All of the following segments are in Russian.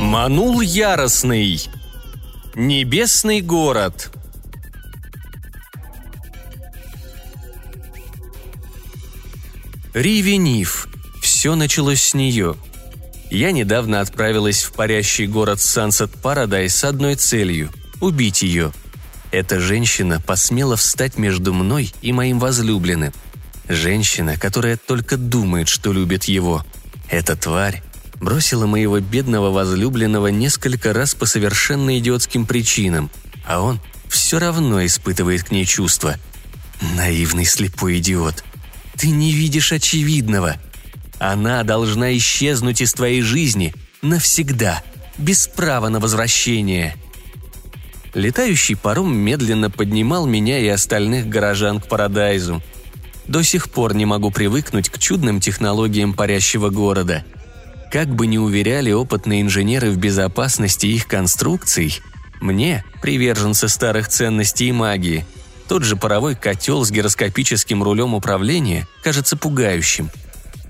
Манул яростный. Небесный город. Риви Ниф. Все началось с нее. Я недавно отправилась в парящий город Сансет Парадайз с одной целью – убить ее. Эта женщина посмела встать между мной и моим возлюбленным. Женщина, которая только думает, что любит его. Эта тварь бросила моего бедного возлюбленного несколько раз по совершенно идиотским причинам, а он все равно испытывает к ней чувства. Наивный слепой идиот. Ты не видишь очевидного. Она должна исчезнуть из твоей жизни навсегда, без права на возвращение. Летающий паром медленно поднимал меня и остальных горожан к Парадайзу. До сих пор не могу привыкнуть к чудным технологиям парящего города – как бы ни уверяли опытные инженеры в безопасности их конструкций, мне, приверженцы старых ценностей и магии, тот же паровой котел с гироскопическим рулем управления кажется пугающим.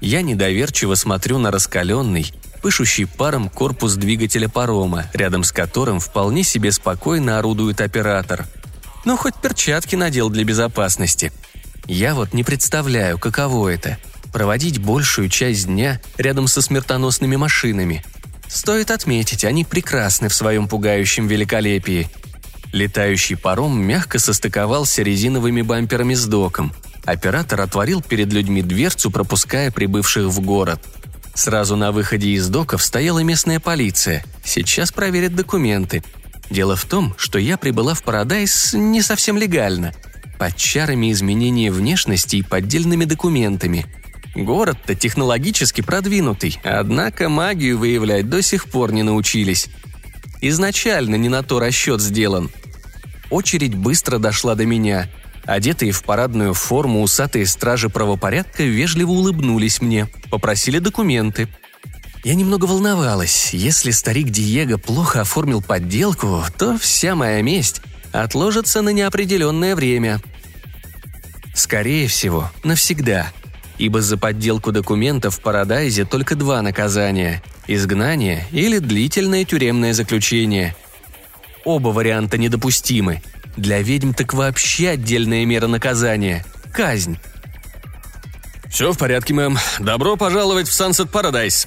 Я недоверчиво смотрю на раскаленный, пышущий паром корпус двигателя парома, рядом с которым вполне себе спокойно орудует оператор. Ну, хоть перчатки надел для безопасности. Я вот не представляю, каково это – проводить большую часть дня рядом со смертоносными машинами. Стоит отметить, они прекрасны в своем пугающем великолепии. Летающий паром мягко состыковался резиновыми бамперами с доком. Оператор отворил перед людьми дверцу, пропуская прибывших в город. Сразу на выходе из доков стояла местная полиция. Сейчас проверят документы. Дело в том, что я прибыла в Парадайз не совсем легально – под чарами изменения внешности и поддельными документами. Город-то технологически продвинутый, однако магию выявлять до сих пор не научились. Изначально не на то расчет сделан. Очередь быстро дошла до меня. Одетые в парадную форму усатые стражи правопорядка вежливо улыбнулись мне, попросили документы. Я немного волновалась. Если старик Диего плохо оформил подделку, то вся моя месть отложится на неопределенное время. Скорее всего, навсегда – ибо за подделку документов в Парадайзе только два наказания – изгнание или длительное тюремное заключение. Оба варианта недопустимы. Для ведьм так вообще отдельная мера наказания – казнь. «Все в порядке, мэм. Добро пожаловать в Сансет Парадайз»,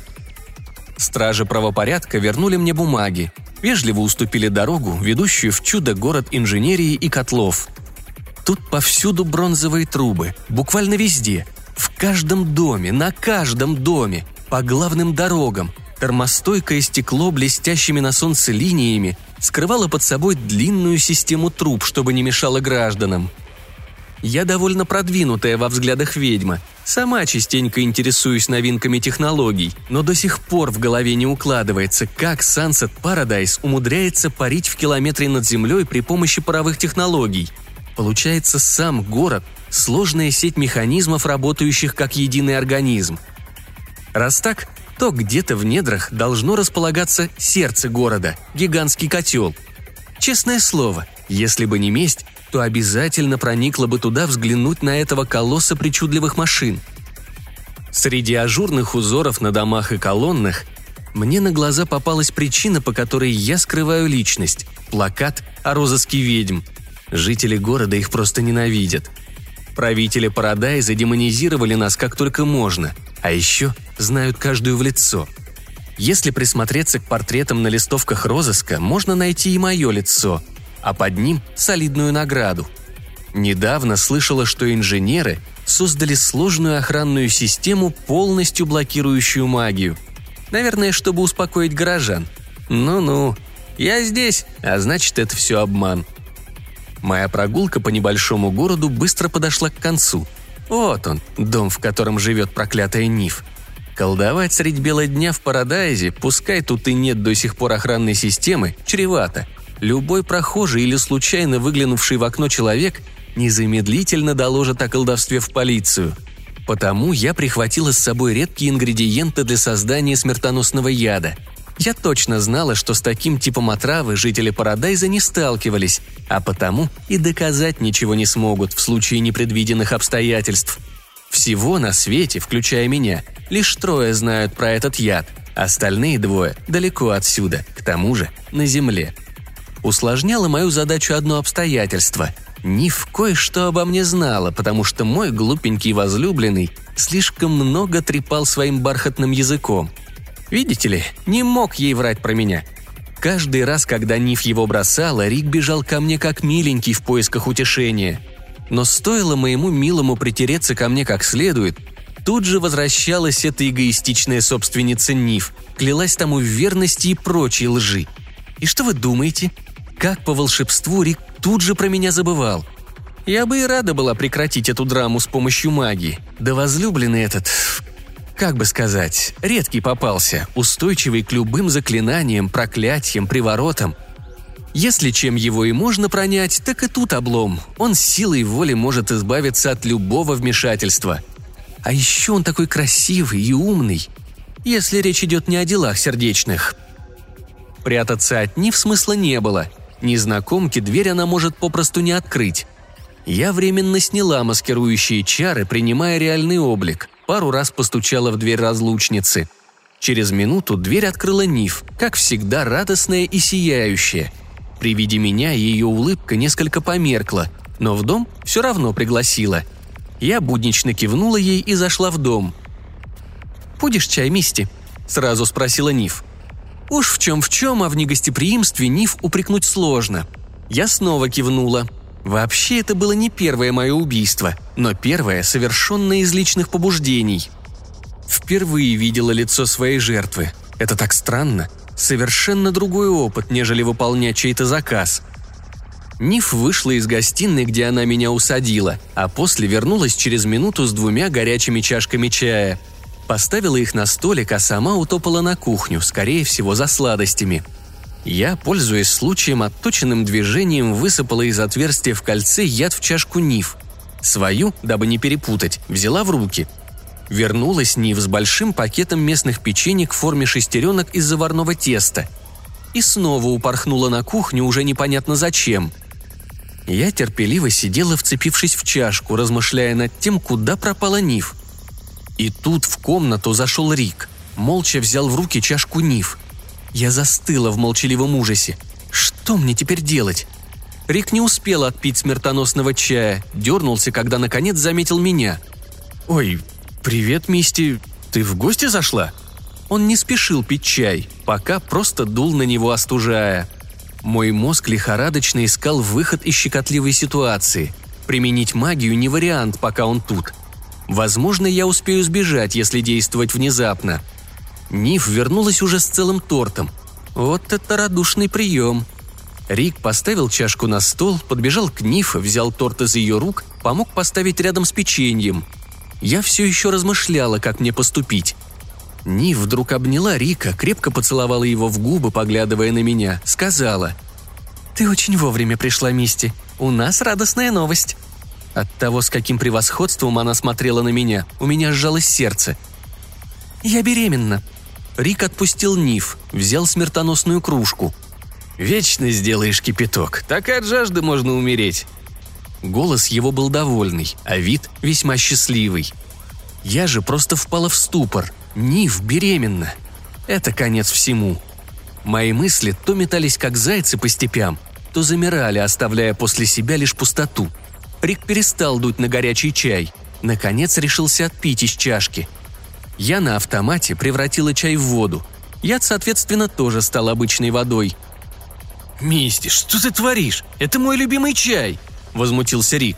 Стражи правопорядка вернули мне бумаги, вежливо уступили дорогу, ведущую в чудо-город инженерии и котлов. Тут повсюду бронзовые трубы, буквально везде, в каждом доме, на каждом доме, по главным дорогам, термостойкое стекло блестящими на солнце линиями скрывало под собой длинную систему труб, чтобы не мешало гражданам. Я довольно продвинутая во взглядах ведьма, сама частенько интересуюсь новинками технологий, но до сих пор в голове не укладывается, как Sunset Paradise умудряется парить в километре над землей при помощи паровых технологий. Получается, сам город сложная сеть механизмов, работающих как единый организм. Раз так, то где-то в недрах должно располагаться сердце города, гигантский котел. Честное слово, если бы не месть, то обязательно проникла бы туда взглянуть на этого колосса причудливых машин. Среди ажурных узоров на домах и колоннах мне на глаза попалась причина, по которой я скрываю личность – плакат о розыске ведьм. Жители города их просто ненавидят. Правители Парадайза демонизировали нас как только можно, а еще знают каждую в лицо. Если присмотреться к портретам на листовках розыска, можно найти и мое лицо, а под ним солидную награду. Недавно слышала, что инженеры создали сложную охранную систему, полностью блокирующую магию. Наверное, чтобы успокоить горожан. Ну-ну, я здесь, а значит, это все обман. Моя прогулка по небольшому городу быстро подошла к концу. Вот он, дом, в котором живет проклятая Ниф. Колдовать средь бела дня в Парадайзе, пускай тут и нет до сих пор охранной системы, чревато. Любой прохожий или случайно выглянувший в окно человек незамедлительно доложит о колдовстве в полицию. Потому я прихватила с собой редкие ингредиенты для создания смертоносного яда. Я точно знала, что с таким типом отравы жители Парадайза не сталкивались, а потому и доказать ничего не смогут в случае непредвиденных обстоятельств. Всего на свете, включая меня, лишь трое знают про этот яд, остальные двое далеко отсюда, к тому же на Земле. Усложняло мою задачу одно обстоятельство – Ниф кое-что обо мне знала, потому что мой глупенький возлюбленный слишком много трепал своим бархатным языком. Видите ли, не мог ей врать про меня. Каждый раз, когда Ниф его бросала, Рик бежал ко мне как миленький в поисках утешения. Но стоило моему милому притереться ко мне как следует, тут же возвращалась эта эгоистичная собственница Ниф, клялась тому в верности и прочей лжи. И что вы думаете? Как по волшебству Рик тут же про меня забывал. Я бы и рада была прекратить эту драму с помощью магии. Да возлюбленный этот, как бы сказать, редкий попался, устойчивый к любым заклинаниям, проклятиям, приворотам. Если чем его и можно пронять, так и тут облом. Он силой воли может избавиться от любого вмешательства. А еще он такой красивый и умный, если речь идет не о делах сердечных. Прятаться от Нив смысла не было – Незнакомке дверь она может попросту не открыть. Я временно сняла маскирующие чары, принимая реальный облик. Пару раз постучала в дверь разлучницы. Через минуту дверь открыла Ниф, как всегда радостная и сияющая. При виде меня ее улыбка несколько померкла, но в дом все равно пригласила. Я буднично кивнула ей и зашла в дом. «Будешь чай, Мисти?» – сразу спросила Ниф. Уж в чем в чем, а в негостеприимстве Ниф упрекнуть сложно. Я снова кивнула. Вообще это было не первое мое убийство, но первое, совершенное из личных побуждений. Впервые видела лицо своей жертвы. Это так странно. Совершенно другой опыт, нежели выполнять чей-то заказ. Ниф вышла из гостиной, где она меня усадила, а после вернулась через минуту с двумя горячими чашками чая – Поставила их на столик, а сама утопала на кухню, скорее всего, за сладостями. Я, пользуясь случаем, отточенным движением высыпала из отверстия в кольце яд в чашку Нив. Свою, дабы не перепутать, взяла в руки. Вернулась Нив с большим пакетом местных печенек в форме шестеренок из заварного теста. И снова упорхнула на кухню уже непонятно зачем. Я терпеливо сидела, вцепившись в чашку, размышляя над тем, куда пропала Нив. И тут в комнату зашел Рик. Молча взял в руки чашку Нив. Я застыла в молчаливом ужасе. Что мне теперь делать? Рик не успел отпить смертоносного чая, дернулся, когда наконец заметил меня. «Ой, привет, Мисти, ты в гости зашла?» Он не спешил пить чай, пока просто дул на него, остужая. Мой мозг лихорадочно искал выход из щекотливой ситуации. Применить магию не вариант, пока он тут. Возможно, я успею сбежать, если действовать внезапно. Ниф вернулась уже с целым тортом. Вот это радушный прием. Рик поставил чашку на стол, подбежал к Ниф, взял торт из ее рук, помог поставить рядом с печеньем. Я все еще размышляла, как мне поступить. Ниф вдруг обняла Рика, крепко поцеловала его в губы, поглядывая на меня, сказала. «Ты очень вовремя пришла, Мисти. У нас радостная новость». От того, с каким превосходством она смотрела на меня, у меня сжалось сердце. «Я беременна». Рик отпустил Ниф, взял смертоносную кружку. «Вечно сделаешь кипяток, так и от жажды можно умереть». Голос его был довольный, а вид весьма счастливый. Я же просто впала в ступор. Ниф беременна. Это конец всему. Мои мысли то метались как зайцы по степям, то замирали, оставляя после себя лишь пустоту – Рик перестал дуть на горячий чай. Наконец решился отпить из чашки. Я на автомате превратила чай в воду. Яд, соответственно, тоже стал обычной водой. «Мисти, что ты творишь? Это мой любимый чай!» – возмутился Рик.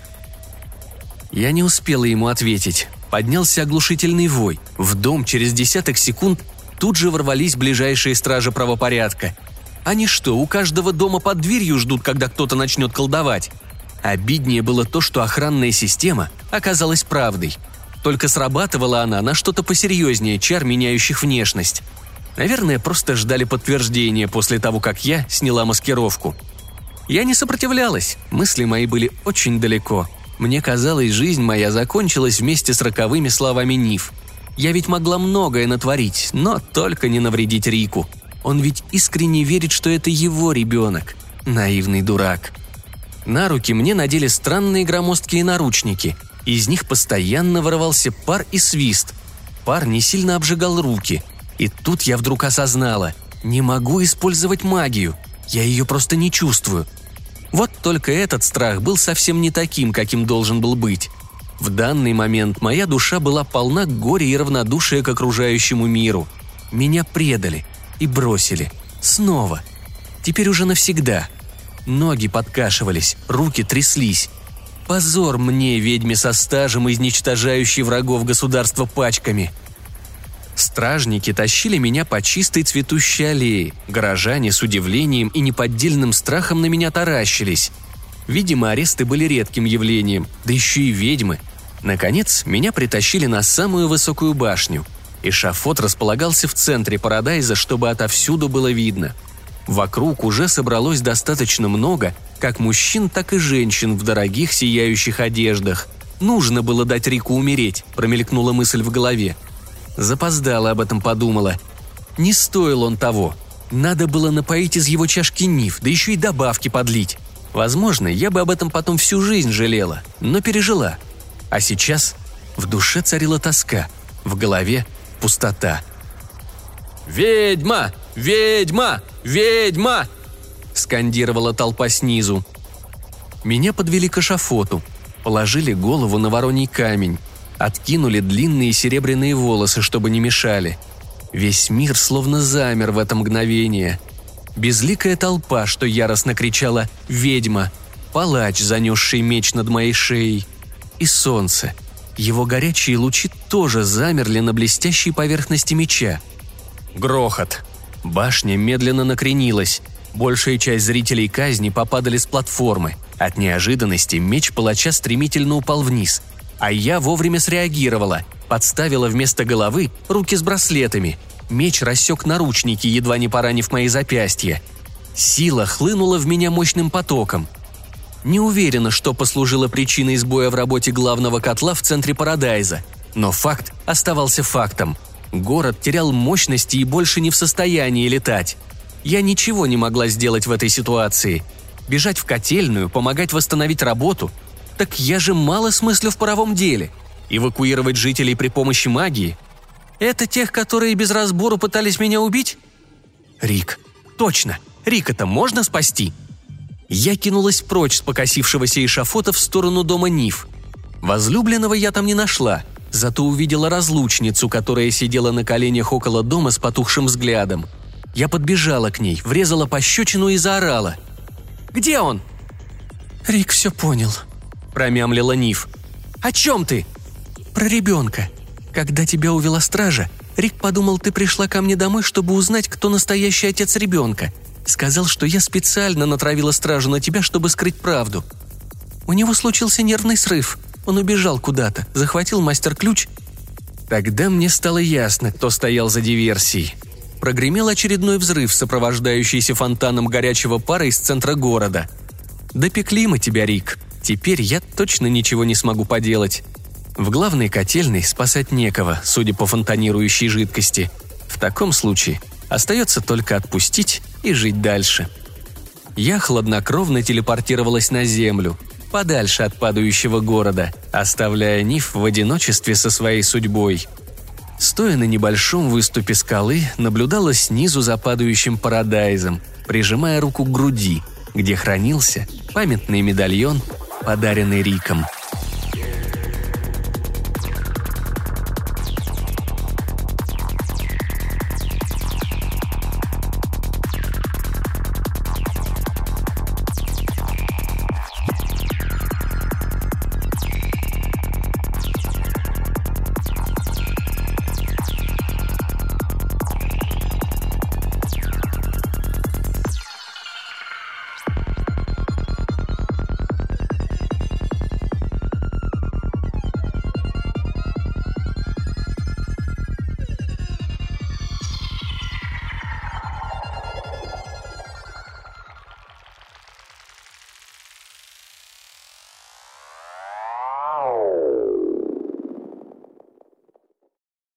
Я не успела ему ответить. Поднялся оглушительный вой. В дом через десяток секунд тут же ворвались ближайшие стражи правопорядка. Они что, у каждого дома под дверью ждут, когда кто-то начнет колдовать? Обиднее было то, что охранная система оказалась правдой. Только срабатывала она на что-то посерьезнее чар, меняющих внешность. Наверное, просто ждали подтверждения после того, как я сняла маскировку. Я не сопротивлялась, мысли мои были очень далеко. Мне казалось, жизнь моя закончилась вместе с роковыми словами Ниф. Я ведь могла многое натворить, но только не навредить Рику. Он ведь искренне верит, что это его ребенок. Наивный дурак. На руки мне надели странные громоздкие наручники. Из них постоянно вырывался пар и свист. Пар не сильно обжигал руки. И тут я вдруг осознала – не могу использовать магию. Я ее просто не чувствую. Вот только этот страх был совсем не таким, каким должен был быть. В данный момент моя душа была полна горя и равнодушия к окружающему миру. Меня предали и бросили. Снова. Теперь уже навсегда. Ноги подкашивались, руки тряслись. Позор мне, ведьме со стажем, изничтожающей врагов государства пачками. Стражники тащили меня по чистой цветущей аллее. Горожане с удивлением и неподдельным страхом на меня таращились. Видимо, аресты были редким явлением, да еще и ведьмы. Наконец, меня притащили на самую высокую башню. Эшафот располагался в центре Парадайза, чтобы отовсюду было видно. Вокруг уже собралось достаточно много, как мужчин, так и женщин в дорогих сияющих одеждах. Нужно было дать Рику умереть, промелькнула мысль в голове – Запоздала об этом подумала. Не стоил он того. Надо было напоить из его чашки ниф, да еще и добавки подлить. Возможно, я бы об этом потом всю жизнь жалела, но пережила. А сейчас в душе царила тоска, в голове пустота. «Ведьма! Ведьма! Ведьма!» – скандировала толпа снизу. Меня подвели к эшафоту, положили голову на вороний камень, откинули длинные серебряные волосы, чтобы не мешали. Весь мир словно замер в это мгновение. Безликая толпа, что яростно кричала «Ведьма!», палач, занесший меч над моей шеей. И солнце. Его горячие лучи тоже замерли на блестящей поверхности меча. Грохот. Башня медленно накренилась. Большая часть зрителей казни попадали с платформы. От неожиданности меч палача стремительно упал вниз – а я вовремя среагировала, подставила вместо головы руки с браслетами. Меч рассек наручники, едва не поранив мои запястья. Сила хлынула в меня мощным потоком. Не уверена, что послужило причиной сбоя в работе главного котла в центре Парадайза, но факт оставался фактом. Город терял мощности и больше не в состоянии летать. Я ничего не могла сделать в этой ситуации. Бежать в котельную, помогать восстановить работу так я же мало смыслю в паровом деле. Эвакуировать жителей при помощи магии? Это тех, которые без разбору пытались меня убить? Рик. Точно. Рика-то можно спасти? Я кинулась прочь с покосившегося эшафота в сторону дома Ниф. Возлюбленного я там не нашла, зато увидела разлучницу, которая сидела на коленях около дома с потухшим взглядом. Я подбежала к ней, врезала пощечину и заорала. «Где он?» Рик все понял, – промямлила Ниф. «О чем ты?» «Про ребенка. Когда тебя увела стража, Рик подумал, ты пришла ко мне домой, чтобы узнать, кто настоящий отец ребенка. Сказал, что я специально натравила стражу на тебя, чтобы скрыть правду. У него случился нервный срыв. Он убежал куда-то, захватил мастер-ключ. Тогда мне стало ясно, кто стоял за диверсией. Прогремел очередной взрыв, сопровождающийся фонтаном горячего пара из центра города. «Допекли мы тебя, Рик», Теперь я точно ничего не смогу поделать. В главной котельной спасать некого, судя по фонтанирующей жидкости. В таком случае остается только отпустить и жить дальше. Я хладнокровно телепортировалась на землю, подальше от падающего города, оставляя Ниф в одиночестве со своей судьбой. Стоя на небольшом выступе скалы, наблюдала снизу за падающим парадайзом, прижимая руку к груди, где хранился памятный медальон подаренный Риком.